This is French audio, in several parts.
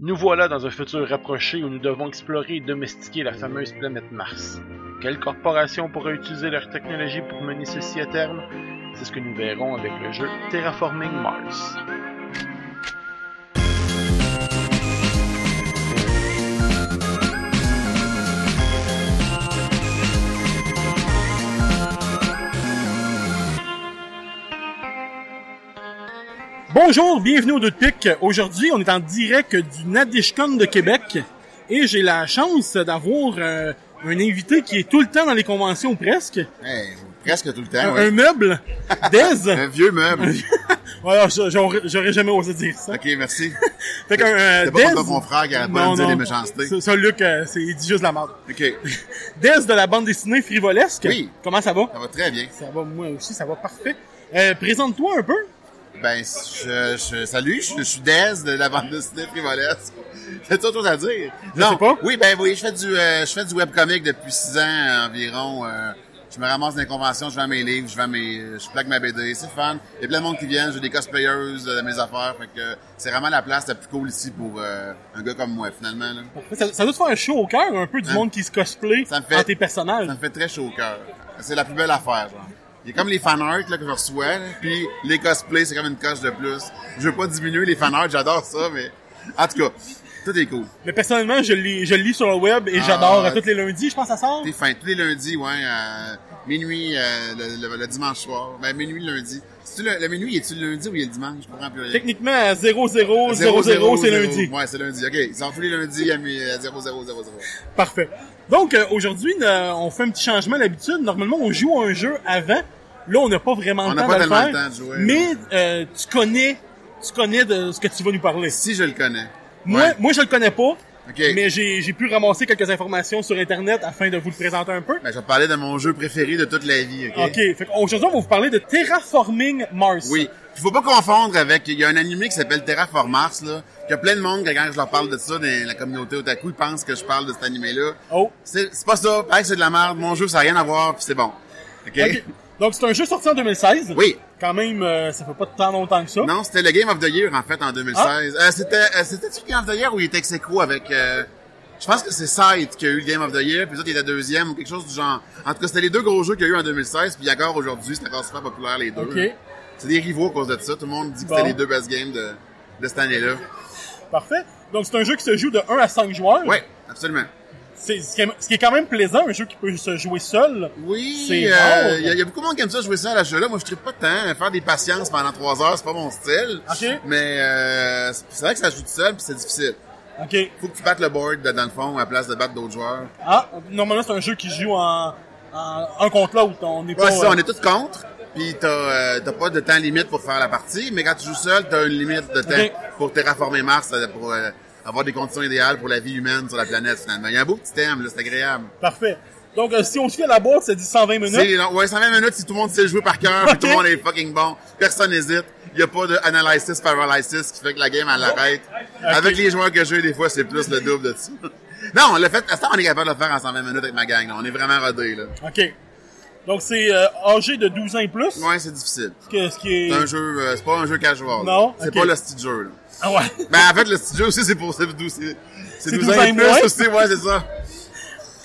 Nous voilà dans un futur rapproché où nous devons explorer et domestiquer la fameuse planète Mars. Quelle corporation pourra utiliser leur technologie pour mener ceci à terme? C'est ce que nous verrons avec le jeu Terraforming Mars. Bonjour, bienvenue au Deux de Pique. Aujourd'hui, on est en direct du Nadishcon de Québec et j'ai la chance d'avoir euh, un invité qui est tout le temps dans les conventions presque. Hey, presque tout le temps, Un, ouais. un meuble, Dez. Un vieux meuble. voilà, j'a- j'aurais jamais osé dire ça. ok, merci. Fait qu'un euh, C'est pas Dez- comme mon frère qui arrête pas de me dire des méchancetés. Ça, ça, Luc, euh, c'est il dit juste la merde. Ok, Dez de la bande dessinée Frivolesque? Oui. Comment ça va? ça va très bien. Ça va, moi aussi, ça va parfait. Euh, Présente-toi un peu. Ben, je, je, salut, je, je suis Dez de la bande dessinée frivolesque. J'ai autre chose à dire? Je sais pas. Oui, ben oui, je fais du, euh, je fais du webcomic depuis six ans environ. euh, je me ramasse dans les conventions, je vends mes livres, je vends mes, je plaque ma BD, c'est fun. Il y a plein de monde qui viennent, j'ai des cosplayers de mes affaires, fait que c'est vraiment la place la plus cool ici pour euh, un gars comme moi, finalement. Là. Ça, ça doit te faire chaud au cœur, un peu du Hein? monde qui se cosplay Ça me fait- en tes personnages. Ça me fait très chaud au cœur. C'est la plus belle affaire, genre. Il y a comme les fanarts là, que je reçois, là, puis les cosplays, c'est comme une coche de plus. Je veux pas diminuer les fanarts, j'adore ça, mais en tout cas, tout est cool. Mais personnellement, je lis, je lis sur le web et j'adore. ouais. À tous les lundis, je pense que ça sort? T'es fin, tous les lundis, ouais, à minuit euh, le, le- le dimanche soir. Ben, minuit le lundi. C'est le, le minuit, est-tu le lundi ou il est le dimanche? Je comprends plus rien. Techniquement, à 0000, Zéro, zéro, c'est zéro. lundi. Ouais, c'est lundi. OK, ils sont tous les lundis à à 0000. Parfait. Donc, euh, aujourd'hui, euh, on fait un petit changement d'habitude. Normalement, on joue à un jeu avant. Là, on n'a pas vraiment le temps de le faire. le temps de jouer, mais euh, tu connais, tu connais de ce que tu vas nous parler. Si je le connais. Moi, Ouais. moi, je le connais pas. OK. Mais j'ai j'ai pu ramasser quelques informations sur Internet afin de vous le présenter un peu. Ben, je vais parler de mon jeu préféré de toute la vie, OK? OK. Fait qu'aujourd'hui, on va vous parler de Terraforming Mars. Oui. Il faut pas confondre avec, il y a un animé qui s'appelle Terraform Mars, là. Il y a plein de monde, quand je leur parle de ça dans la communauté otaku, ils pensent que je parle de cet animé-là. Oh. C'est, pas ça. Pareil, c'est de la merde. Mon jeu, ça n'a rien à voir, puis c'est bon. OK? OK. Donc, c'est un jeu sorti en 2016. Oui. Quand même, euh, ça fait pas tant longtemps que ça. Non, c'était le Game of the Year, en fait, en 2016. Euh, c'était, euh, c'était-tu le Game of the Year ou il était ex avec, euh, je pense que c'est Sight qui a eu le Game of the Year, puis autres, il était deuxième ou quelque chose du genre. En tout cas, c'était les deux gros jeux qu'il y a eu en 2016, puis encore aujourd'hui, c'est encore super populaire, les deux. OK. C'est des rivaux à cause de ça. Tout le monde dit que Bon. c'était les deux best games de, de cette année-là. Parfait. Donc, c'est un jeu qui se joue de 1 à 5 joueurs. Ouais, absolument. C'est ce qui, est, ce qui est quand même plaisant, un jeu qui peut se jouer seul. Oui, C'est euh, il y, a- il y a beaucoup de monde qui aime ça jouer ça à jeu-là. Moi, je tripe pas tant. Faire des patiences pendant trois heures, c'est pas mon style. Mais euh, c'est vrai que ça joue tout seul, puis c'est difficile. OK. Faut que tu battes le board dans le fond à la place de battre d'autres joueurs. Ah, normalement, c'est un jeu qui se joue en, en un contre l'autre. On n'est Ouais, pas... ça, euh, on est tous contre. Puis t'as euh, t'as pas de temps limite pour faire la partie, mais quand tu joues seul, t'as une limite de temps pour terraformer Mars, c'est-à-dire pour euh, avoir des conditions idéales pour la vie humaine sur la planète finalement. Il y a un beau petit thème, là, c'est agréable. Parfait. Donc, euh, si on se fie à la boîte, ça dit 120 minutes. Long. Ouais, 120 minutes si tout le monde sait jouer par cœur, puis tout le monde est fucking bon. Personne n'hésite. Il y a pas de analysis paralysis qui fait que la game elle l'arrête. Avec les joueurs que j'ai, des fois, c'est plus le double de ça. Non, le fait, à temps, on est capable de le faire en 120 minutes avec ma gang? là. On est vraiment rodés, là. OK. Donc, c'est euh, âgé de 12 ans et plus? Ouais, c'est difficile. Ce que- ce qui est... C'est un jeu, euh, c'est pas un jeu casual. Non? C'est pas le style jeu, là. Ah ouais. Ben, en fait, le jeu aussi, c'est pour, c'est 12, c'est, c'est C'est 12 12 ans ans et et plus moins? aussi, ouais, c'est ça.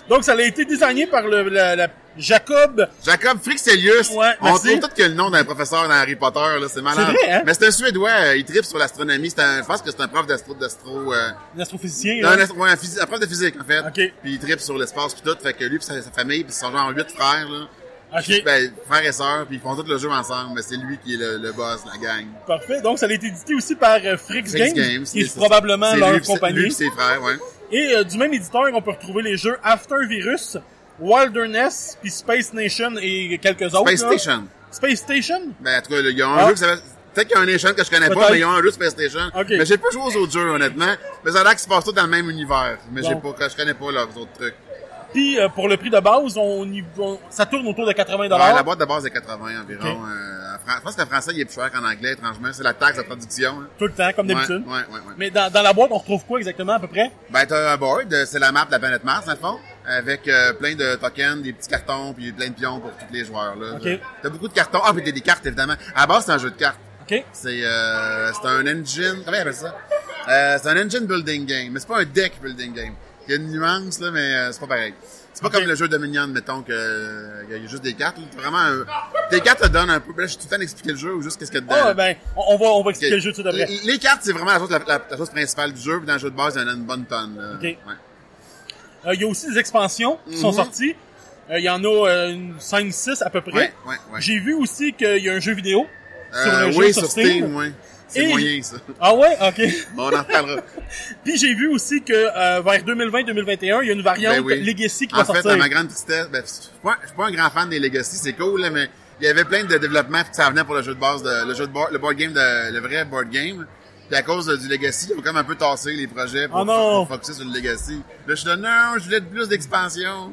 Donc, ça a été designé par le, la, la Jacob. Jacob Frixelius. Ouais, on trouve tout que le nom d'un professeur dans Harry Potter, là, c'est malade. C'est vrai, hein? Mais c'est un Suédois, euh, il tripe sur l'astronomie. C'est un, je pense que c'est un prof d'astro, d'astro, euh, Un astrophysicien. non, là. un, astro- ouais, un, prof de physique, en fait. Ok. Puis il tripe sur l'espace puis tout, fait que lui pis sa, sa famille, puis ils sont genre huit frères, là. OK. Ben, frères et sœurs, puis ils font tout le jeu ensemble, mais c'est lui qui est le, le boss de la gang. Parfait. Donc, ça a été édité aussi par euh, Frix Frix Games, Games, qui est probablement c'est leur lui compagnie. Lui ses frères, ouais. Et euh, du même éditeur, on peut retrouver les jeux After Virus, Wilderness, puis Space Nation et quelques autres. Space là. Station. Space Station? Ben, en tout cas, il y a un Ah. jeu qui s'appelle... Peut-être qu'il y a un Nation que je connais pas, mais il y a un jeu Space Station. Ok. Mais j'ai pas joué aux autres jeux, honnêtement. Mais ça a l'air qu'ils se passent tous dans le même univers. Mais j'ai Bon. pas, je connais pas leurs autres trucs. Puis euh, pour le prix de base, on, y, on- ça tourne autour de 80 Ouais, la dollars. boîte de base est 80 environ. Ok. Euh, je pense qu'en français, il est plus cher qu'en anglais, étrangement. C'est la taxe de production. hein. Tout le temps, comme d'habitude. ouais, ouais, ouais. Mais dans, dans la boîte, on retrouve quoi exactement à peu près? Ben, t'as un board, euh, c'est la map de la planète Mars, dans le fond, avec euh, plein de tokens, des petits cartons, puis plein de pions pour tous les joueurs. Là. Ok. T'as beaucoup de cartons. Ah, puis t'as des cartes, évidemment. À la base, c'est un jeu de cartes. OK? C'est euh, c'est un engine... Comment ils appellent ça? Euh, c'est un engine building game, mais c'est pas un deck building game. Il y a une nuance, là, mais euh, c'est pas pareil. C'est pas comme le jeu Dominion, mettons, que euh, y a juste des cartes. là. Vraiment. Des cartes te donnent un peu... Là, je suis tout le temps d'expliquer le jeu ou juste qu'est-ce qu'il y a dedans. Ah, ben, on va, on va expliquer le jeu tout d'après. Les, les cartes, c'est vraiment la chose, la, la- la chose principale du jeu, puis dans le jeu de base, il y en a une bonne tonne. là. Ok. Ouais. Euh, Il y a aussi des expansions qui sont Mhm. sorties. Euh, Il y en a euh, une 5-6 à peu près. Ouais, ouais, ouais. J'ai vu aussi qu'il y a un jeu vidéo sur le oui, jeu sur sur Steam. Steam, oui. C'est Et- moyen, ça. Ah ouais? OK. Bon, on en reparlera. Puis j'ai vu aussi que euh, vers 2020-2021, il y a une variante Ben oui. Legacy qui En va fait, sortir. à ma grande tristesse, ben, je suis pas, pas un grand fan des Legacy, c'est cool, là, mais il y avait plein de développements que ça venait pour le jeu de base, de, le jeu de board, le board game, de, le vrai board game. Puis à cause du Legacy, ils ont comme un peu tassé les projets pour, Oh non! pour focuser sur le Legacy. Là, je suis là, non, je voulais plus d'expansion.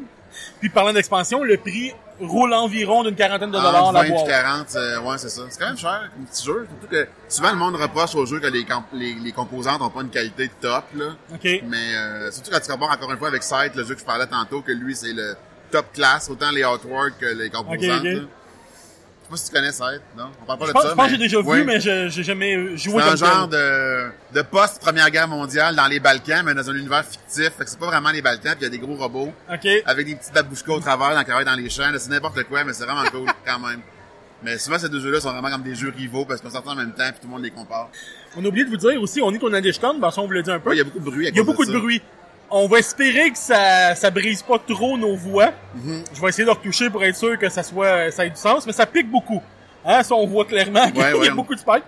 Puis parlant d'expansion, le prix roule environ d'une quarantaine de dollars Entre la 20 et boîte. 40, euh, ouais, c'est ça. C'est quand même cher, comme petit jeu. Surtout que souvent, le monde reproche aux jeux que les, les, les composantes ont pas une qualité top, là. OK. Mais euh, surtout quand tu compares encore une fois avec Sight, le jeu que je parlais tantôt, que lui, c'est le top class, autant les artworks que les composantes. Je sais pas si tu connais Sight, non? On parle pas Je de pense, ça, je pense que j'ai déjà Oui. vu, mais je- j'ai jamais joué C'est un comme genre de, de post-première guerre mondiale dans les Balkans, mais dans un univers fictif. Fait que c'est pas vraiment les Balkans, puis il y a des gros robots OK. avec des petites babouchkas au travers, dans, travaillent dans les champs. C'est n'importe quoi, mais c'est vraiment cool quand même. Mais souvent, ces deux jeux-là sont vraiment comme des jeux rivaux parce qu'on sortent en même temps puis tout le monde les compare. On a oublié de vous dire aussi, on est au Nadeshton, parce qu'on vous l'a dit un peu. Ouais, il y a beaucoup de bruit. à Il y a beaucoup de ça. bruit. On va espérer que ça, ça brise pas trop nos voix. Mhm. Je vais essayer de retoucher pour être sûr que ça soit, ça ait du sens, mais ça pique beaucoup. Hein, ça, on voit clairement qu'il Ouais, y a ouais. beaucoup de spikes.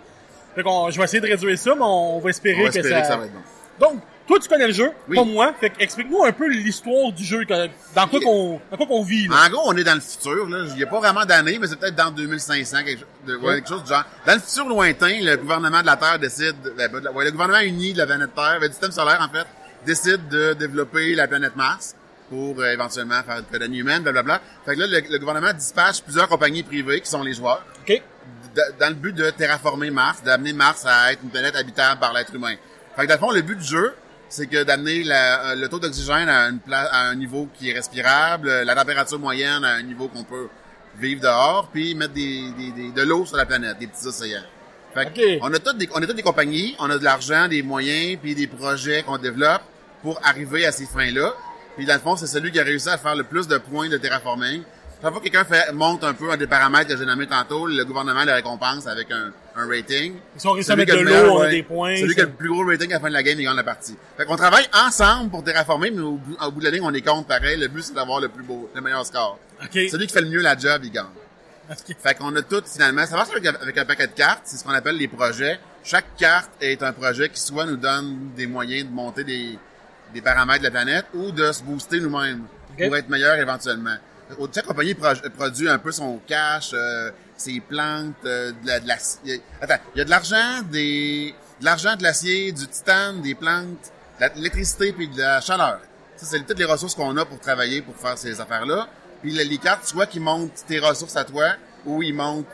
Fait qu'on, je vais essayer de réduire ça, mais on va espérer, On va que, espérer ça... que ça va être bon. Donc, toi, tu connais le jeu, Oui. pas moi. Fait que explique-nous un peu l'histoire du jeu, dans quoi qu'on, dans quoi qu'on vit, là. En gros, on est dans le futur. Là. Il n'y a pas vraiment d'année, mais c'est peut-être dans 2500, quelque, de- ouais, quelque chose du genre. Dans le futur lointain, le gouvernement de la Terre décide... ben, ben, ouais, le gouvernement uni de la planète Terre, ben, du système solaire, en fait, décide de développer la planète Mars pour euh, éventuellement faire une colonie humaine, blablabla. Fait que là, le, le gouvernement dispatche plusieurs compagnies privées, qui sont les joueurs, OK? d- dans le but de terraformer Mars, d'amener Mars à être une planète habitable par l'être humain. Fait que dans le fond, le but du jeu, c'est que d'amener euh, le taux d'oxygène à, une à un niveau qui est respirable, la température moyenne à un niveau qu'on peut vivre dehors, puis mettre des, des- des- de l'eau sur la planète, des petits océans. Fait que Ok. on a toutes des, on a toutes des compagnies, on a de l'argent, des moyens, puis des projets qu'on développe pour arriver à ces fins-là. Puis dans le fond, c'est celui qui a réussi à faire le plus de points de terraforming. Chaque fois que quelqu'un monte un peu un des paramètres que j'ai nommé tantôt, le gouvernement le récompense avec un, un rating. Ils sont réussi à mettre de l'eau, ouais. des points. Celui qui a le plus gros rating à la fin de la game, il gagne la partie. Fait qu'on travaille ensemble pour terraformer, mais au bout, au bout de la ligne, on est compte pareil. Le but, c'est d'avoir le plus beau, le meilleur score. OK. Celui qui fait le mieux la job, il gagne. Ok. Fait qu'on a tout, finalement, ça marche avec, avec un paquet de cartes, c'est ce qu'on appelle les projets. Chaque carte est un projet qui soit nous donne des moyens de monter des, des paramètres de la planète ou de se booster nous-mêmes pour être meilleur éventuellement. Chaque compagnie pro- produit un peu son cash, euh, ses plantes, euh, de la, de l'ac- il y a- Attends, il y a de l'argent, des, de l'argent, de l'acier, du titane, des plantes, de la- de l'électricité puis de la chaleur. Ça, c'est toutes les ressources qu'on a pour travailler, pour faire ces affaires-là. Puis les, les cartes, soit qu'ils montent tes ressources à toi, ou ils montent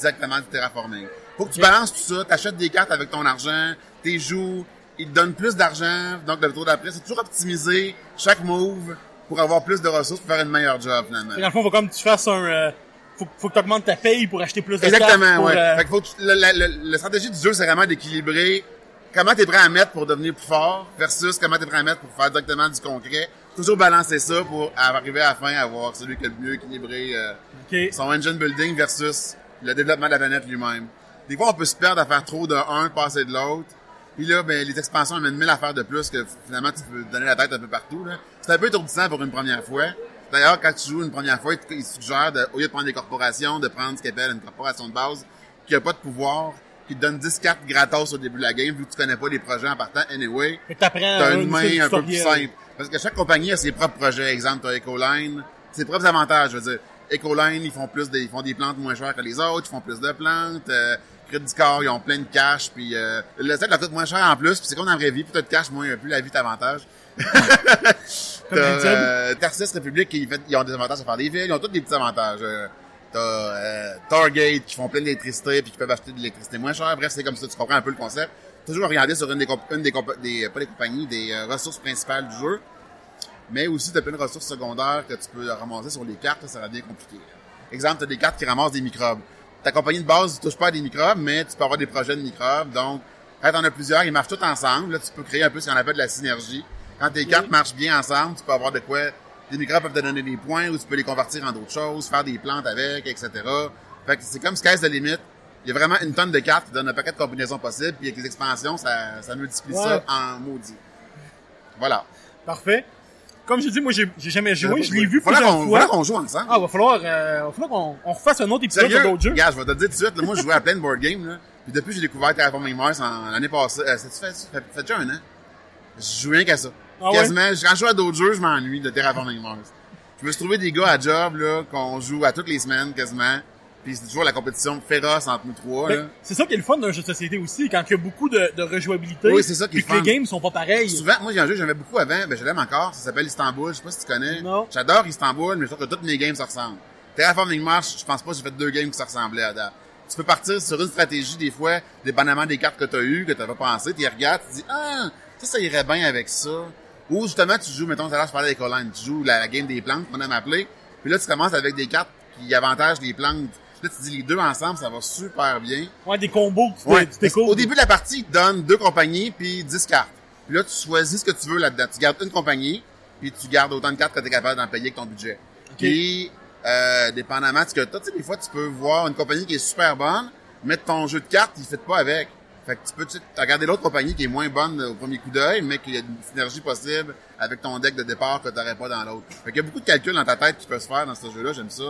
directement du terraforming. Faut que tu balances tout ça, t'achètes des cartes avec ton argent, t'es joues, ils te donnent plus d'argent, donc le tour d'après, c'est toujours optimiser chaque move pour avoir plus de ressources pour faire une meilleure job, finalement. Que Dans le fond, faut comme tu fasses un, euh, faut, faut que tu augmentes ta paye pour acheter plus de cartes. Exactement, pour, ouais. euh, Fait que faut que tu- la, la- la- la stratégie du jeu, c'est vraiment d'équilibrer comment t'es prêt à mettre pour devenir plus fort versus comment t'es prêt à mettre pour faire directement du concret. Toujours balancer ça pour arriver à la fin à avoir celui qui a le mieux équilibré euh, son engine building versus le développement de la planète lui-même. Des fois, on peut se perdre à faire trop de un, passer de l'autre. Puis là, ben, les expansions amènent mille affaires de plus que finalement, tu peux donner la tête un peu partout. là. C'est un peu étourdissant pour une première fois. D'ailleurs, quand tu joues une première fois, ils suggèrent, de, au lieu de prendre des corporations, de prendre ce qu'ils appellent une corporation de base qui a pas de pouvoir, qui te donne 10 cartes gratos au début de la game, vu que tu connais pas les projets en partant anyway. T'apprends T'as un une main un peu plus simple. Parce que chaque compagnie a ses propres projets. Exemple, t'as Ecoline, ses propres avantages. Je veux dire, Ecoline, ils font plus des, ils font des plantes moins chères que les autres, ils font plus de plantes. Euh, Credit Score, ils ont plein de cash, puis euh, le set leur coûte moins cher en plus, puis c'est comme dans la vraie vie, plus t'as de cash, moins plus la vie t'avantage. T'as euh, Tarsis République, fait, ils ont des avantages à faire des villes, ils ont tous des petits avantages. Euh, T'as euh, Targate qui font plein d'électricité puis qui peuvent acheter de l'électricité moins chère. Bref, c'est comme ça, tu comprends un peu le concept. Toujours regarder sur une des, comp- une des, des pas des compagnies, des euh, ressources principales du jeu. Mais aussi, t'as plein de ressources secondaires que tu peux ramasser sur les cartes, là, ça devient compliqué. Exemple, t'as des cartes qui ramassent des microbes. Ta compagnie de base ne touche pas à des microbes, mais tu peux avoir des projets de microbes, donc Quand t'en as plusieurs, ils marchent tous ensemble. Là, tu peux créer un peu ce qu'on appelle de la synergie. Quand tes cartes marchent bien ensemble, tu peux avoir de quoi... Les microbes peuvent te donner des points ou tu peux les convertir en d'autres choses, faire des plantes avec, etc. Fait que c'est comme sky's the limit. Il y a vraiment une tonne de cartes qui donnent un paquet de combinaisons possibles, puis avec les expansions, ça, ça multiplie Ouais. ça en maudit. Voilà. Parfait. Comme je dis, moi, j'ai jamais joué. Je l'ai vu plusieurs qu'on, fois. faudrait qu'on joue ensemble. Ah, va falloir, euh, va falloir qu'on on refasse un autre épisode Sérieux? de d'autres jeux. Regarde, je vais te le dire tout de suite, là, moi, je jouais à plein de board games, là. Puis depuis j'ai découvert Terraforming Mars en, l'année passée, euh, ça fait, fait, fait déjà un an? Je joue rien qu'à ça. Ah ouais? Quasiment, quand je joue à d'autres jeux, je m'ennuie de Terraforming Mars. Je me suis trouvé des gars à job, là, qu'on joue à toutes les semaines, quasiment. Puis c'est toujours la compétition féroce entre nous trois. Ben, c'est ça qui est le fun d'un jeu de société aussi, quand il y a beaucoup de, de rejouabilité. Oui, c'est ça qui est puis que les games sont pas pareils. Souvent, moi, a un jeu que j'aimais beaucoup avant, ben, je l'aime encore, ça s'appelle Istanbul, je sais pas si tu connais. Non. J'adore Istanbul, mais je trouve que toutes mes games se ressemblent. Terraforming Mars, je pense pas que j'ai fait deux games qui se ressemblaient à date. Tu peux partir sur une stratégie, des fois, dépendamment des cartes que tu as eues, que tu pas pensé, tu regardes, tu dis, ah, ça, ça irait bien avec ça. Ou justement, tu joues, mettons, tout à l'heure, je parlais des collines, tu joues la, la game des plantes, qu'on aime appeler, puis là, tu commences avec des cartes qui avantagent les plantes. Là, tu dis les deux ensemble, ça va super bien. Ouais, des combos que tu Ouais. tu t'écoutes. Au début de la partie, ils te donnent deux compagnies puis 10 cartes. Puis là, tu choisis ce que tu veux là-dedans. Tu gardes une compagnie, puis tu gardes autant de cartes que tu es capable d'en payer avec ton budget. Puis, euh, dépendamment de ce que t'as, tu sais, des fois, tu peux voir une compagnie qui est super bonne, mettre ton jeu de cartes, il ne fit pas avec. Fait que tu peux tu sais, regarder l'autre compagnie qui est moins bonne au premier coup d'œil, mais qu'il y a une synergie possible avec ton deck de départ que tu n'aurais pas dans l'autre. Fait qu'il y a beaucoup de calculs dans ta tête qui peuvent se faire dans ce jeu-là. J'aime ça.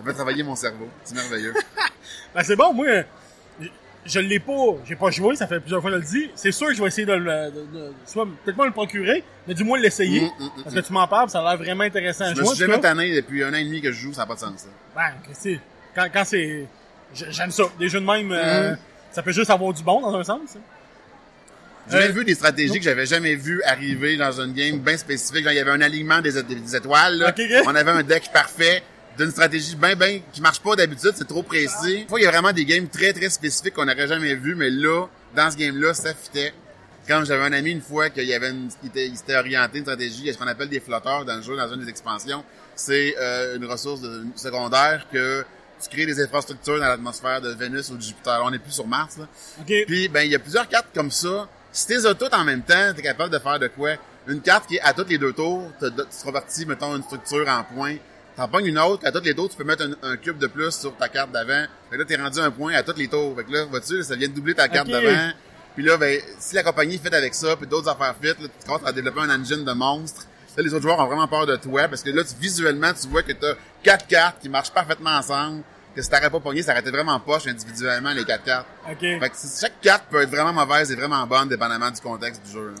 Ça fait travailler mon cerveau. C'est merveilleux. Ben, c'est bon, moi, je, je l'ai pas, j'ai pas joué, ça fait plusieurs fois que je le dis. C'est sûr que je vais essayer de le, de, de- soit peut-être pas le procurer, mais du moins l'essayer. Mm, mm, mm, parce que tu m'en parles, ça a l'air vraiment intéressant à Je jouer. me en suis jamais tanné depuis un an et demi que je joue, ça n'a pas de sens. ça. Ben, Christy, quand, quand c'est, j'ai- j'aime ça. Des jeux de même, euh, ça peut juste avoir du bon dans un sens. J'ai Euh, vu des stratégies que j'avais jamais vues arriver dans une game bien spécifique. Genre, il y avait un alignement des, des étoiles. là. Ok, ok. On avait un deck parfait d'une stratégie bien, bien, qui marche pas d'habitude. C'est trop précis. Des fois, il y a vraiment des games très, très spécifiques qu'on n'aurait jamais vu, mais là, dans ce game-là, ça fitait. Comme j'avais un ami une fois qu'il y avait une, il était, il s'était orienté une stratégie, il y a ce qu'on appelle des flotteurs dans le jeu, dans une des expansions. C'est euh, une ressource de- secondaire que tu crées des infrastructures dans l'atmosphère de Vénus ou de Jupiter. On n'est plus sur Mars, là. Puis, ben, il y a plusieurs cartes comme ça. Si t'es toutes en même temps, t'es capable de faire de quoi? Une carte qui est à tous les deux tours, t'as- tu te repartis, mettons, une structure en points. T'en pognes une autre, à tous les tours, tu peux mettre un, un cube de plus sur ta carte d'avant. Fait que là, t'es rendu un point à tous les tours. Fait que là, vois-tu, ça vient de doubler ta carte d'avant. Puis là, ben, si la compagnie fait avec ça, puis d'autres affaires fit, là, tu commences à développer un engine de monstres. Là, les autres joueurs ont vraiment peur de toi, parce que là, tu, visuellement, tu vois que t'as quatre cartes qui marchent parfaitement ensemble, que si t'aurais pas pogné, ça été vraiment poche individuellement, les quatre cartes. Ok. Fait que chaque carte peut être vraiment mauvaise et vraiment bonne, dépendamment du contexte du jeu. là.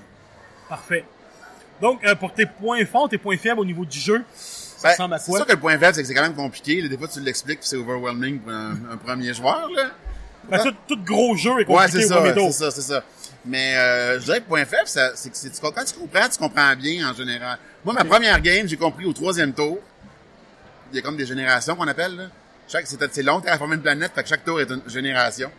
Parfait. Donc, euh, pour tes points forts, tes points faibles au niveau du jeu, Ben, ressemble à c'est sûr que le point faible, c'est que c'est quand même compliqué. là. Des fois, tu l'expliques, c'est overwhelming pour un, un premier joueur. Là. Ben, tout, tout gros jeu est Ouais, compliqué c'est au ça, c'est ça, c'est ça. Mais euh, je dirais que le point faible, ça- c'est que c'est- quand tu comprends, tu comprends bien en général. Moi, ma première game, j'ai compris au troisième tour. Il y a comme des générations qu'on appelle. Là. Chaque, c'est, c'est long, terraformer une planète, fait que chaque tour est une génération.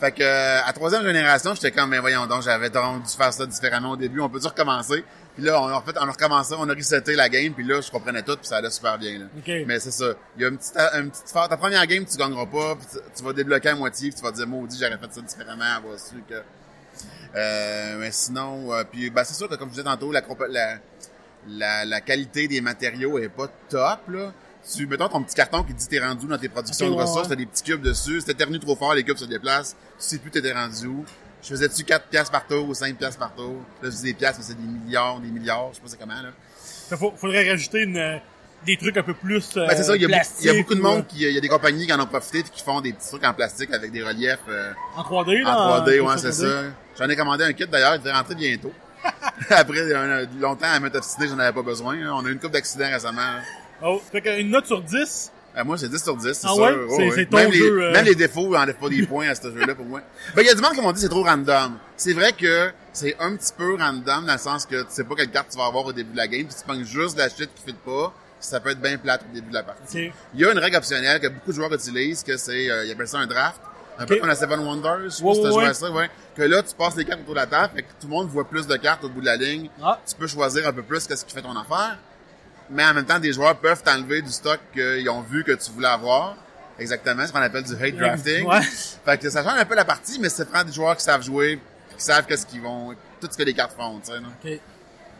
Fait que euh, à troisième génération, j'étais comme, mais voyons donc, j'avais donc dû faire ça différemment au début. On peut-tu recommencer? Puis là, on, en fait, on a recommencé, on a reseté la game, puis là, je comprenais tout, puis ça allait super bien. Là. Ok. Mais c'est ça. Il y a une petite, une petite phase. Ta première game, tu gagneras pas, puis tu, tu vas débloquer à moitié, puis tu vas te dire, maudit, j'aurais fait ça différemment, avoir su que... Euh, mais sinon, euh, puis ben, c'est sûr que comme je disais tantôt, la, la, la, la qualité des matériaux est pas top, là. Tu, mettons ton petit carton qui dit t'es rendu dans tes productions de ouais, ressources, ouais. t'as des petits cubes dessus, si t'éternues trop fort, les cubes se déplacent, tu sais plus t'étais rendu où. Je faisais-tu 4 piastres par tour ou 5 piastres par tour? Là, je dis des piastres, mais c'est des milliards, des milliards, je sais pas c'est comment, là. Fait faut- faudrait rajouter une, euh, des trucs un peu plus euh, Ben, c'est ça, il y, a, beaucoup- il y a plastiques beaucoup de monde euh, qui, il y a des compagnies qui en ont profité et qui font des petits trucs en plastique avec des reliefs, euh, en 3D, là. en 3D, en- ouais, c'est ça. J'en ai commandé un kit d'ailleurs, il devait rentrer bientôt. Après un- longtemps à mettre obstiné, j'en avais pas besoin. hein. On a eu une couple d'accidents récemment. hein. Oh, fait qu'une note sur 10, Euh, moi, c'est 10 sur 10, c'est Ah sûr. ouais? Oh, C'est- ouais. c'est ton même, jeu, les, euh. même les défauts enlèvent pas des points à ce jeu-là pour moi. Ben, il y a du monde qui m'ont dit que c'est trop random. C'est vrai que c'est un petit peu random dans le sens que tu sais pas quelle carte tu vas avoir au début de la game, puis tu pognes juste la shit qui fit pas, ça peut être bien plate au début de la partie. Il y a une règle optionnelle que beaucoup de joueurs utilisent, que c'est, euh, ils appellent ça un draft. Un peu comme la Seven Wonders, je sais pas si ouais. à ça, ouais. Que là, tu passes les cartes autour de la table, fait que tout le monde voit plus de cartes au bout de la ligne. Ah, Tu peux choisir un peu plus qu'est-ce qui fait ton affaire. Mais en même temps, des joueurs peuvent t'enlever du stock qu'ils ont vu que tu voulais avoir. Exactement, ce qu'on appelle du hate drafting. Ouais. Fait que ça change un peu la partie, mais ça prend des joueurs qui savent jouer qui savent qu'est-ce qu'ils vont, tout ce que les cartes font, tu sais, là. Ok.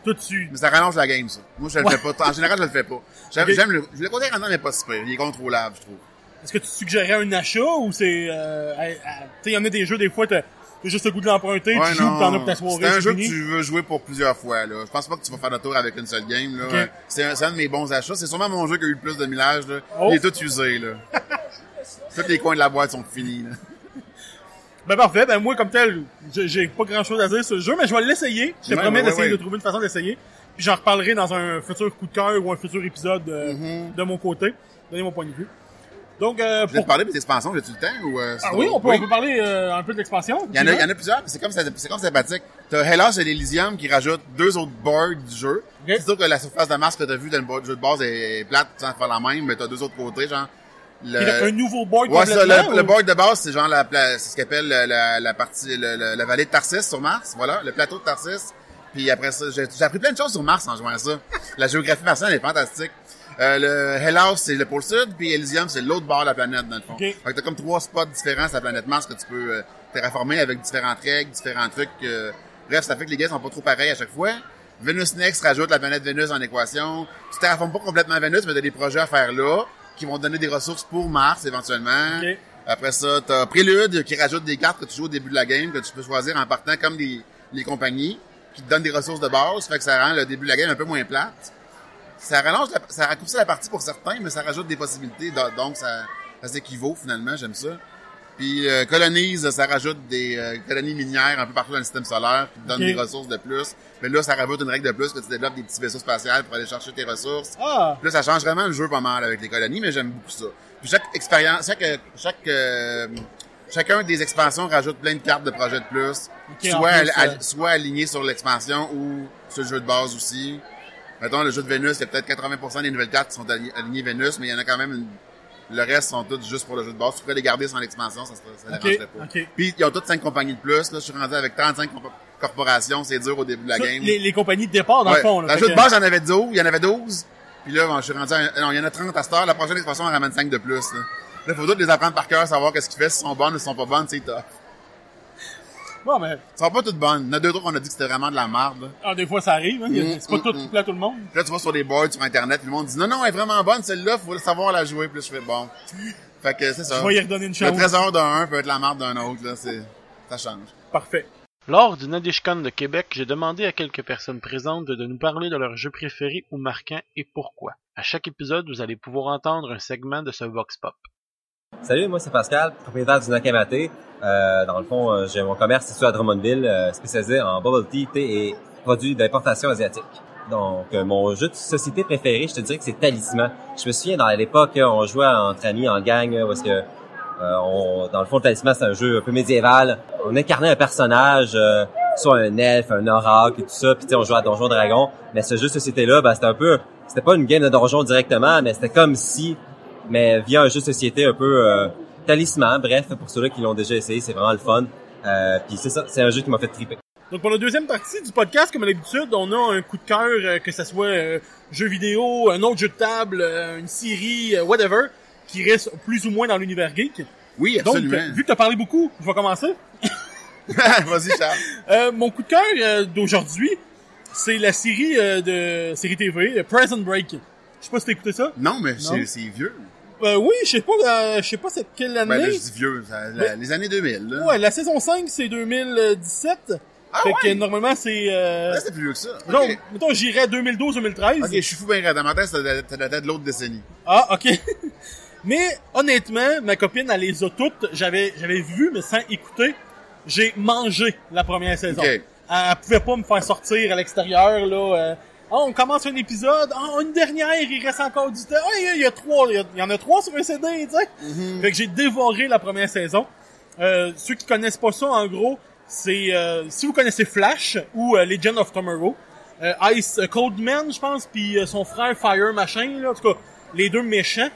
Toi, tu... Mais ça rallonge la game, ça. Moi, je le fais pas. En général, je le fais pas. J'aime, Ok. j'aime le, le côté rendant n'est pas super. Il est contrôlable, je trouve. Est-ce que tu suggérais un achat ou c'est... Euh, à- tu sais, il y en a des jeux, des fois, t'as juste le goût de l'emprunter, Ouais, tu joues, t'en as pour ta soirée, C'est un jeu que tu veux jouer pour plusieurs fois, là. Je pense pas que tu vas faire le tour avec une seule game, là. C'est un, de mes bons achats. C'est sûrement mon jeu qui a eu le plus de millage, là. Oh. Il est tout usé, là. Tous les coins de la boîte sont finis, là. Ben parfait, ben moi comme tel, j'ai pas grand chose à dire sur le jeu, mais je vais l'essayer. Je te Ouais, promets ouais, d'essayer de trouver une façon d'essayer. Puis j'en reparlerai dans un futur coup de cœur ou un futur épisode euh, Mm-hmm. de mon côté. Donner mon point de vue. Donc euh, pour... parler de tes expansions, j'ai-tu le temps ou, euh, Ah drôle? oui, on peut, on peut parler euh, un peu de l'expansion. Il y en a, il y en a plusieurs, c'est comme, ça- c'est comme sympathique. T'as Hellas et l'Elysium qui rajoutent deux autres boards du jeu. Ok. C'est sûr que la surface de Mars que t'as vu dans le jeu de base est plate sans faire la même, mais t'as deux autres côtés, genre. Le... Il y a un nouveau board Ouais, ça, complètement. le, le ou- board de base, c'est genre la, pla- c'est ce qu'on appelle la, la, la partie, le- le- la vallée de Tarsis sur Mars, voilà, le plateau de Tarsis. Puis après ça, j'ai j'ai appris plein de choses sur Mars en jouant à ça. La géographie martienne est fantastique. Euh, le Hellas, c'est le pôle sud, puis Elysium, c'est l'autre bord de la planète, dans le fond. Ok. Fait que t'as comme trois spots différents sur la planète Mars que tu peux euh, terraformer avec différentes règles, différents trucs. euh, bref, ça fait que les gars sont pas trop pareils à chaque fois. Venus Next rajoute la planète Vénus en équation. Tu terraformes pas complètement Vénus, mais t'as des projets à faire là, qui vont te donner des ressources pour Mars, éventuellement. Ok. Après ça, t'as Prélude qui rajoute des cartes que tu joues au début de la game, que tu peux choisir en partant comme des, les compagnies, qui te donnent des ressources de base, fait que ça rend le début de la game un peu moins plate. Ça rallonge, la- ça raccourcit la partie pour certains, mais ça rajoute des possibilités, do- donc ça, ça s'équivaut finalement, j'aime ça. Puis euh, colonise, ça rajoute des euh, colonies minières un peu partout dans le système solaire, qui te donnent des ressources de plus. Mais là, ça rajoute une règle de plus que tu développes des petits vaisseaux spatials pour aller chercher tes ressources. Ah, Puis là, ça change vraiment le jeu pas mal avec les colonies, mais j'aime beaucoup ça. Puis chaque expérience, chaque, chaque, euh, chacun des expansions rajoute plein de cartes de projets de plus. Ok, soit, plus, al- al- euh. soit alignées sur l'expansion ou sur le jeu de base aussi. Mettons, le jeu de Vénus, il y a peut-être 80% des nouvelles cartes qui sont ali- alignées Vénus, mais il y en a quand même une... Le reste sont toutes juste pour le jeu de base. Tu pourrais les garder sans l'expansion, ça, serait- ça Ok, dérangerait pas. ok. Puis, ils ont toutes 5 compagnies de plus. Là, je suis rendu avec 35 comp- corporations. C'est dur au début de la game. les, les compagnies de départ, dans Ouais. le fond. Là, le jeu de base, j'en avais 12, il y en avait 12. Puis là, bon, je suis rendu à, non, il y en a 30 à cette heure. La prochaine expansion, on ramène 5 de plus, là. Là, faut toutes les apprendre par cœur, savoir qu'est-ce qu'ils font, si sont bonnes ou si sont pas bonnes, c'est tough. Bon, mais, Elles sont pas toutes bonnes. Il y en a deux, trois qu'on a dit que c'était vraiment de la merde, là. ah, des fois, ça arrive. Hein. Mm, c'est pas mm, tout mm. plat à tout le monde. Puis là, tu vas sur des boards, sur Internet, puis le monde dit, non, non, elle est vraiment bonne, celle-là, faut savoir la jouer. Puis là, je fais, bon. Fait que c'est ça. Je vais y redonner une Le chance. trésor d'un peut être la marde d'un autre, là, c'est, ça change. Parfait. Lors du NadishCon de Québec, j'ai demandé à quelques personnes présentes de nous parler de leur jeu préféré ou marquant et pourquoi. À chaque épisode, vous allez pouvoir entendre un segment de ce Vox Pop. Salut, moi c'est Pascal, propriétaire du Nakamate. Euh, dans le fond, euh, j'ai mon commerce situé à Drummondville, euh, spécialisé en bubble tea, thé et produits d'importation asiatique. Donc, euh, mon jeu de société préféré, je te dirais que c'est Talisman. Je me souviens, dans l'époque, on jouait entre amis, en gang, est-ce que, on, dans le fond, Talisman, c'est un jeu un peu médiéval. On incarnait un personnage, soit un elfe, un oracle et tout ça, puis on jouait à Donjon Dragon. Mais ce jeu de société-là, ben, c'était un peu... C'était pas une game de donjon directement, mais c'était comme si mais via un jeu de société un peu euh, talisman. Bref, pour ceux-là qui l'ont déjà essayé, c'est vraiment le fun. Euh, Puis c'est ça, c'est un jeu qui m'a fait triper. Donc pour la deuxième partie du podcast, comme à l'habitude, on a un coup de cœur, euh, que ce soit euh, jeu vidéo, un autre jeu de table, euh, une série, euh, whatever, qui reste plus ou moins dans l'univers geek. Oui, Donc, absolument. euh, vu que tu as parlé beaucoup, je vais commencer. Vas-y, Charles. Euh, mon coup de cœur euh, d'aujourd'hui, c'est la série euh, de série TV, Prison Break. Je sais pas si t'as écouté ça. Non, mais c'est vieux. Euh, oui, je sais pas, euh, je sais pas c'est quelle année. Ben, là, je dis vieux. ça- la- les années 2000, là. ouais, la saison 5 c'est 2017. Ah fait que normalement c'est euh, Là, c'est plus vieux que ça. non, mettons j'irais 2012-2013. Ok, je suis fou bien raide. Dans ma tête, ça ça datait de l'autre décennie. Ah, ok. mais honnêtement, ma copine, elle les a toutes. J'avais, j'avais vu, mais sans écouter. J'ai mangé la première saison. Ok. Elle, elle pouvait pas me faire sortir à l'extérieur là. Ah, on commence un épisode. Ah, une dernière, il reste encore du temps. Ah, il y a- il y, a trois, il y en a trois sur un CD, tu sais. Mm-hmm. Fait que j'ai dévoré la première saison. Euh, ceux qui connaissent pas ça, en gros, c'est euh, si vous connaissez Flash ou euh, Legend of Tomorrow, euh, Ice euh, Cold Man, je pense, puis son frère Fire machin, là, en tout cas, les deux méchants,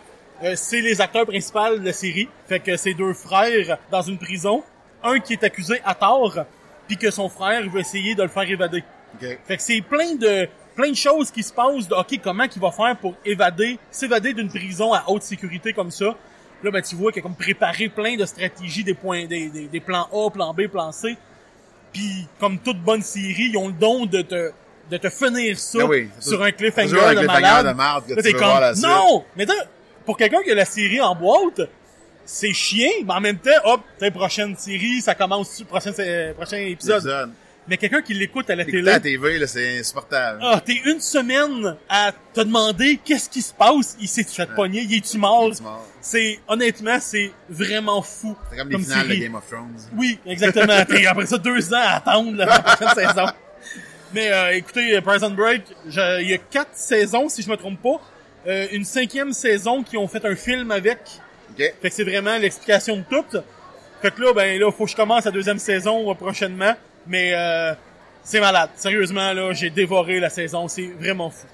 euh, c'est les acteurs principaux de la série. Fait que c'est deux frères dans une prison, un qui est accusé à tort, puis que son frère veut essayer de le faire évader. Fait que c'est plein de plein de choses qui se passent de OK, comment qu'il va faire pour évader, s'évader d'une prison à haute sécurité comme ça. Là ben tu vois qu'il a comme préparé plein de stratégies des points des, des, des plans A, plan B, plan C. Puis comme toute bonne série, ils ont le don de te de te finir ça oui, c'est sur un cliffhanger de malade. de marde que Là, tu voir la non, mais pour quelqu'un qui a la série en boîte, c'est chiant, mais en même temps, hop, t'as prochaine série, ça commence prochain euh, prochain épisode. Mais quelqu'un qui l'écoute à la télé, à la TV, là, c'est insupportable. ah, t'es une semaine à te demander qu'est-ce qui se passe, il s'est fait pogner, il est-tu mort? C'est honnêtement, c'est vraiment fou. C'est comme les finales de Game of Thrones. Oui, exactement. T'es après ça deux ans à attendre la prochaine saison. Mais euh, écoutez, euh, Prison Break, je- il y a quatre saisons, si je me trompe pas. Euh, une cinquième saison qui ont fait un film avec. OK? Fait que c'est vraiment l'explication de tout. Fait que là, ben là, faut que je commence la deuxième saison euh, prochainement. Mais euh, c'est malade. Sérieusement, là, j'ai dévoré la saison. C'est vraiment fou.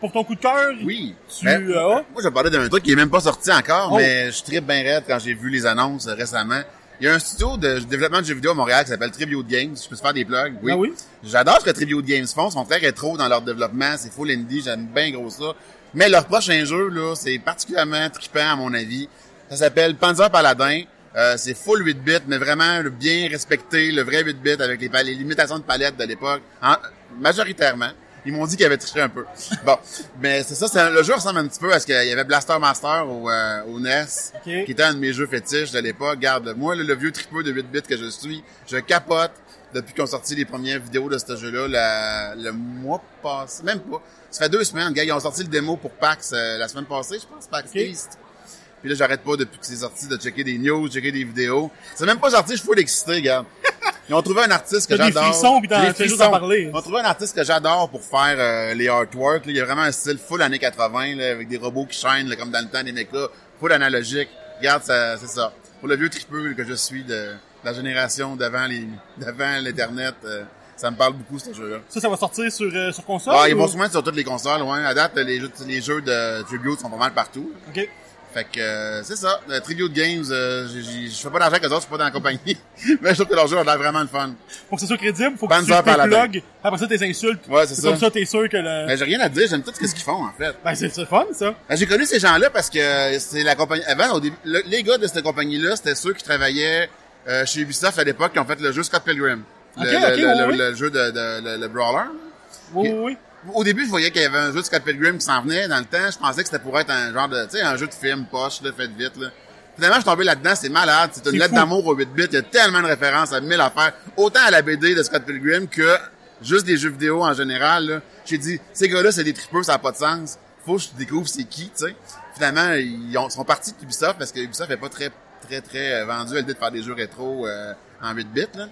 Pour ton coup de cœur, Oui. tu Ben, as... Moi, je parler d'un truc qui est même pas sorti encore, Oh. mais je tripe bien raide quand j'ai vu les annonces euh, récemment. Il y a un studio de développement de jeux vidéo à Montréal qui s'appelle Tribute Games. Je peux te faire des plugs? Oui. Ah oui? J'adore ce que Tribute Games font. Ils sont très rétro dans leur développement. C'est full indie. J'aime bien gros ça. Mais leur prochain jeu, là, c'est particulièrement trippant à mon avis. Ça s'appelle Panzer Paladin. Euh, c'est full 8 bits, mais vraiment bien respecté, le vrai 8 bits avec les, les limitations de palette de l'époque, en- majoritairement. Ils m'ont dit qu'ils avaient triché un peu. Bon, mais c'est ça, c'est le jeu ressemble un petit peu à ce qu'il y avait Blaster Master au, euh, au NES, Ok. qui était un de mes jeux fétiches de l'époque. Garde, moi, le, le vieux tripeux de 8 bits que je suis, je capote depuis qu'on sorti les premières vidéos de ce jeu-là la- le mois passé, même pas. Ça fait deux semaines, gars, ils ont sorti le démo pour PAX euh, la semaine passée, je pense, PAX Ok. East. Puis là, j'arrête pas depuis que c'est sorti de checker des news, checker des vidéos. C'est même pas sorti, je suis full excité, regarde. Ils ont trouvé un artiste que T'as des j'adore. frissons, puis t'en- Des juste frissons. en parler. Ils ont trouvé un artiste que j'adore pour faire euh, les artworks. là. Il y a vraiment un style full années 80, là, avec des robots qui chaînent, là, comme dans le temps des mechas, full analogique. Regarde, ça, c'est ça. Pour le vieux tripeux que je suis de la génération d'avant les, d'avant l'internet, euh, ça me parle beaucoup ce jeu-là. Ça, ça va sortir sur, euh, sur console? Ah, ils ou- vont sûrement sur toutes les consoles, ouais. À date, les jeux, les jeux de Tribute sont pas mal partout. OK. Fait que euh, c'est ça. Le Tribute Games, euh, je fais pas d'argent avec eux autres, je suis pas dans la compagnie. Mais je trouve que leur jeu a l'air vraiment le fun. Pour que ce soit crédible, faut que tu Paladin. plugs, après ça, tes insultes. Ouais, c'est ça. Comme ça, t'es sûr que le... Mais j'ai rien à dire, j'aime tout ce qu'ils font en fait. Ben, c'est fun, ça. Ben, j'ai connu ces gens-là parce que c'est la compagnie. Avant, au début, le- les gars de cette compagnie-là, c'était ceux qui travaillaient euh, chez Ubisoft à l'époque, qui ont fait le jeu Scott Pilgrim. Le, Ok, le- ok, le- oui, le- oui. le jeu de, de- le, le brawler. Oui, oui. Au début, je voyais qu'il y avait un jeu de Scott Pilgrim qui s'en venait dans le temps. Je pensais que c'était pour être un genre de, tu sais, un jeu de film poche, là, fait vite, là. Finalement, je suis tombé là-dedans, c'est malade. C'est une lettre d'amour au 8 bits. Il y a tellement de références à mille affaires. Autant à la BD de Scott Pilgrim que juste des jeux vidéo en général, là. J'ai dit, ces gars-là, c'est des tripeux, ça n'a pas de sens. Faut que je découvre c'est qui, tu sais. Finalement, ils ont- sont partis de Ubisoft parce que Ubisoft est pas très, très, très euh, vendu à l'idée de faire des jeux rétro euh, en 8 bits, là.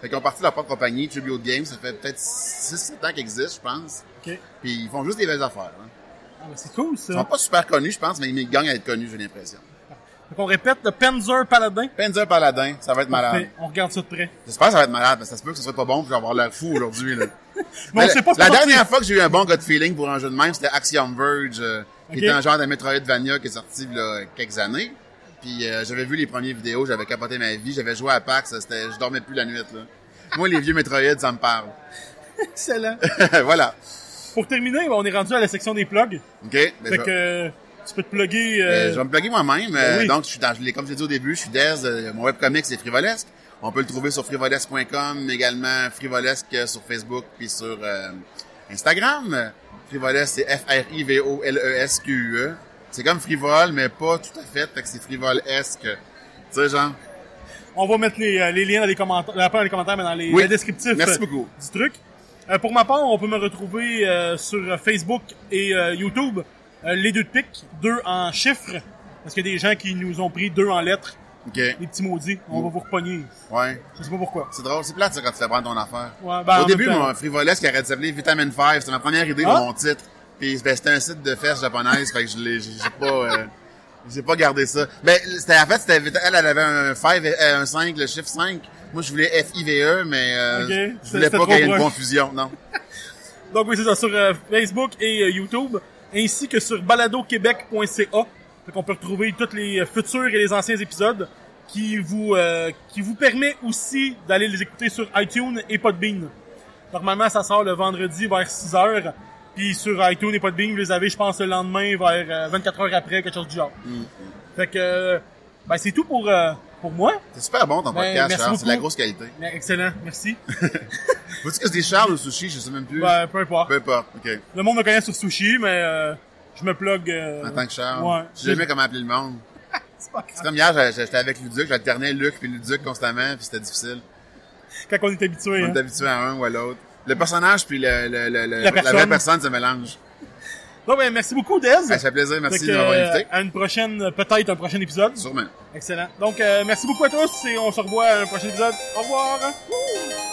Fait qu'ils ont parti de leur propre compagnie, Tribute Games. Ça fait peut-être 6-7 ans qu'ils existent, je pense. OK. Puis ils font juste des belles affaires. Hein. Ah, ben, c'est cool, Ils sont ça. pas super connus, je pense, mais ils gagnent à être connus, j'ai l'impression. Donc, on répète, le Panzer Paladin. Panzer Paladin, ça va être malade. On regarde ça de près. J'espère que ça va être malade, parce que ça se peut que ce soit pas bon, puis je vais avoir l'air fou aujourd'hui. Là. Sait pas, la dernière fois que j'ai eu un bon gut feeling pour un jeu de même, c'était Axiom Verge, euh, qui était un genre de Metroidvania qui est sorti il y a quelques années. Puis euh, j'avais vu les premières vidéos, j'avais capoté ma vie, j'avais joué à PAX, c'était, je dormais plus la nuit. Là. Moi, les vieux Metroid, ça me parle. Excellent. voilà. Pour terminer, ben, on est rendu à la section des plugs. OK? Ben, Fait je, que, tu peux te plugger, euh, euh, je vais me plugger moi-même. euh, Ben oui. Donc, je suis dans, comme je l'ai dit au début, je suis Dez, mon webcomic, c'est Frivolesque. On peut le trouver sur frivolesque.com, également Frivolesque sur Facebook, puis sur euh, Instagram. Frivolesque, c'est F-R-I-V-O-L-E-S-Q-E. C'est comme frivole, mais pas tout à fait, fait que c'est frivolesque. Tu sais, genre? on va mettre les, euh, les liens dans les commentaires, pas dans les commentaires, mais dans les, Oui. les descriptifs Merci euh, beaucoup. du truc. Euh, pour ma part, on peut me retrouver euh, sur Facebook et euh, YouTube, les deux de pique, deux en chiffres, parce qu'il y a des gens qui nous ont pris deux en lettres, OK. les petits maudits. On va vous repogner. Ouais. Je sais pas pourquoi. C'est drôle, c'est plate, ça, quand tu fais prendre ton affaire. Ouais, ben, en Au début, mon frivolesque arrête de s'appeler Vitamin 5. C'était ma première idée Ah? de mon titre. Puis ben, c'était un site de fesses japonaises, fait que je l'ai, j'ai pas, euh, j'ai pas gardé ça. Ben, c'était, en fait, c'était, elle, elle avait un 5, euh, un 5, le chiffre 5. Moi, je voulais FIVE, mais, euh, Ok. je voulais pas qu'il y ait une confusion, non. Donc oui, c'est ça, sur euh, Facebook et euh, YouTube, ainsi que sur baladoquebec.ca. Fait qu'on peut retrouver tous les futurs et les anciens épisodes qui vous euh, qui vous permet aussi d'aller les écouter sur iTunes et Podbean. Normalement, ça sort le vendredi vers 6 heures. Puis sur iTunes et Podbean, vous les avez, je pense, le lendemain vers euh, 24 heures après, quelque chose du genre. Fait que, euh, ben, c'est tout pour, euh, pour moi. C'est super bon ton Ben, podcast, Charles. C'est de la grosse qualité. Mais excellent, merci. Faut-tu que c'est des Charles ou sushi? Je sais même plus. Ben, peu importe. Peu importe. OK. Le monde me connaît sur Sushi, mais euh, je me plug... Euh... En tant que Charles. Ouais. Je sais jamais comment appeler le monde. C'est pas C'est grave. comme hier, j'étais avec Luduc, j'alternais Luc puis Luduc constamment, puis c'était difficile. Quand on est habitué. On Hein. est habitué à un ou à l'autre. Le personnage puis le, le, La personne. vraie personne se mélange. Bon, ben, merci beaucoup, Dez. Ça fait plaisir, merci de m'avoir invité. à une prochaine, peut-être un prochain épisode. Sûrement. Excellent. Donc, euh, merci beaucoup à tous et on se revoit à un prochain épisode. Au revoir. Wouh!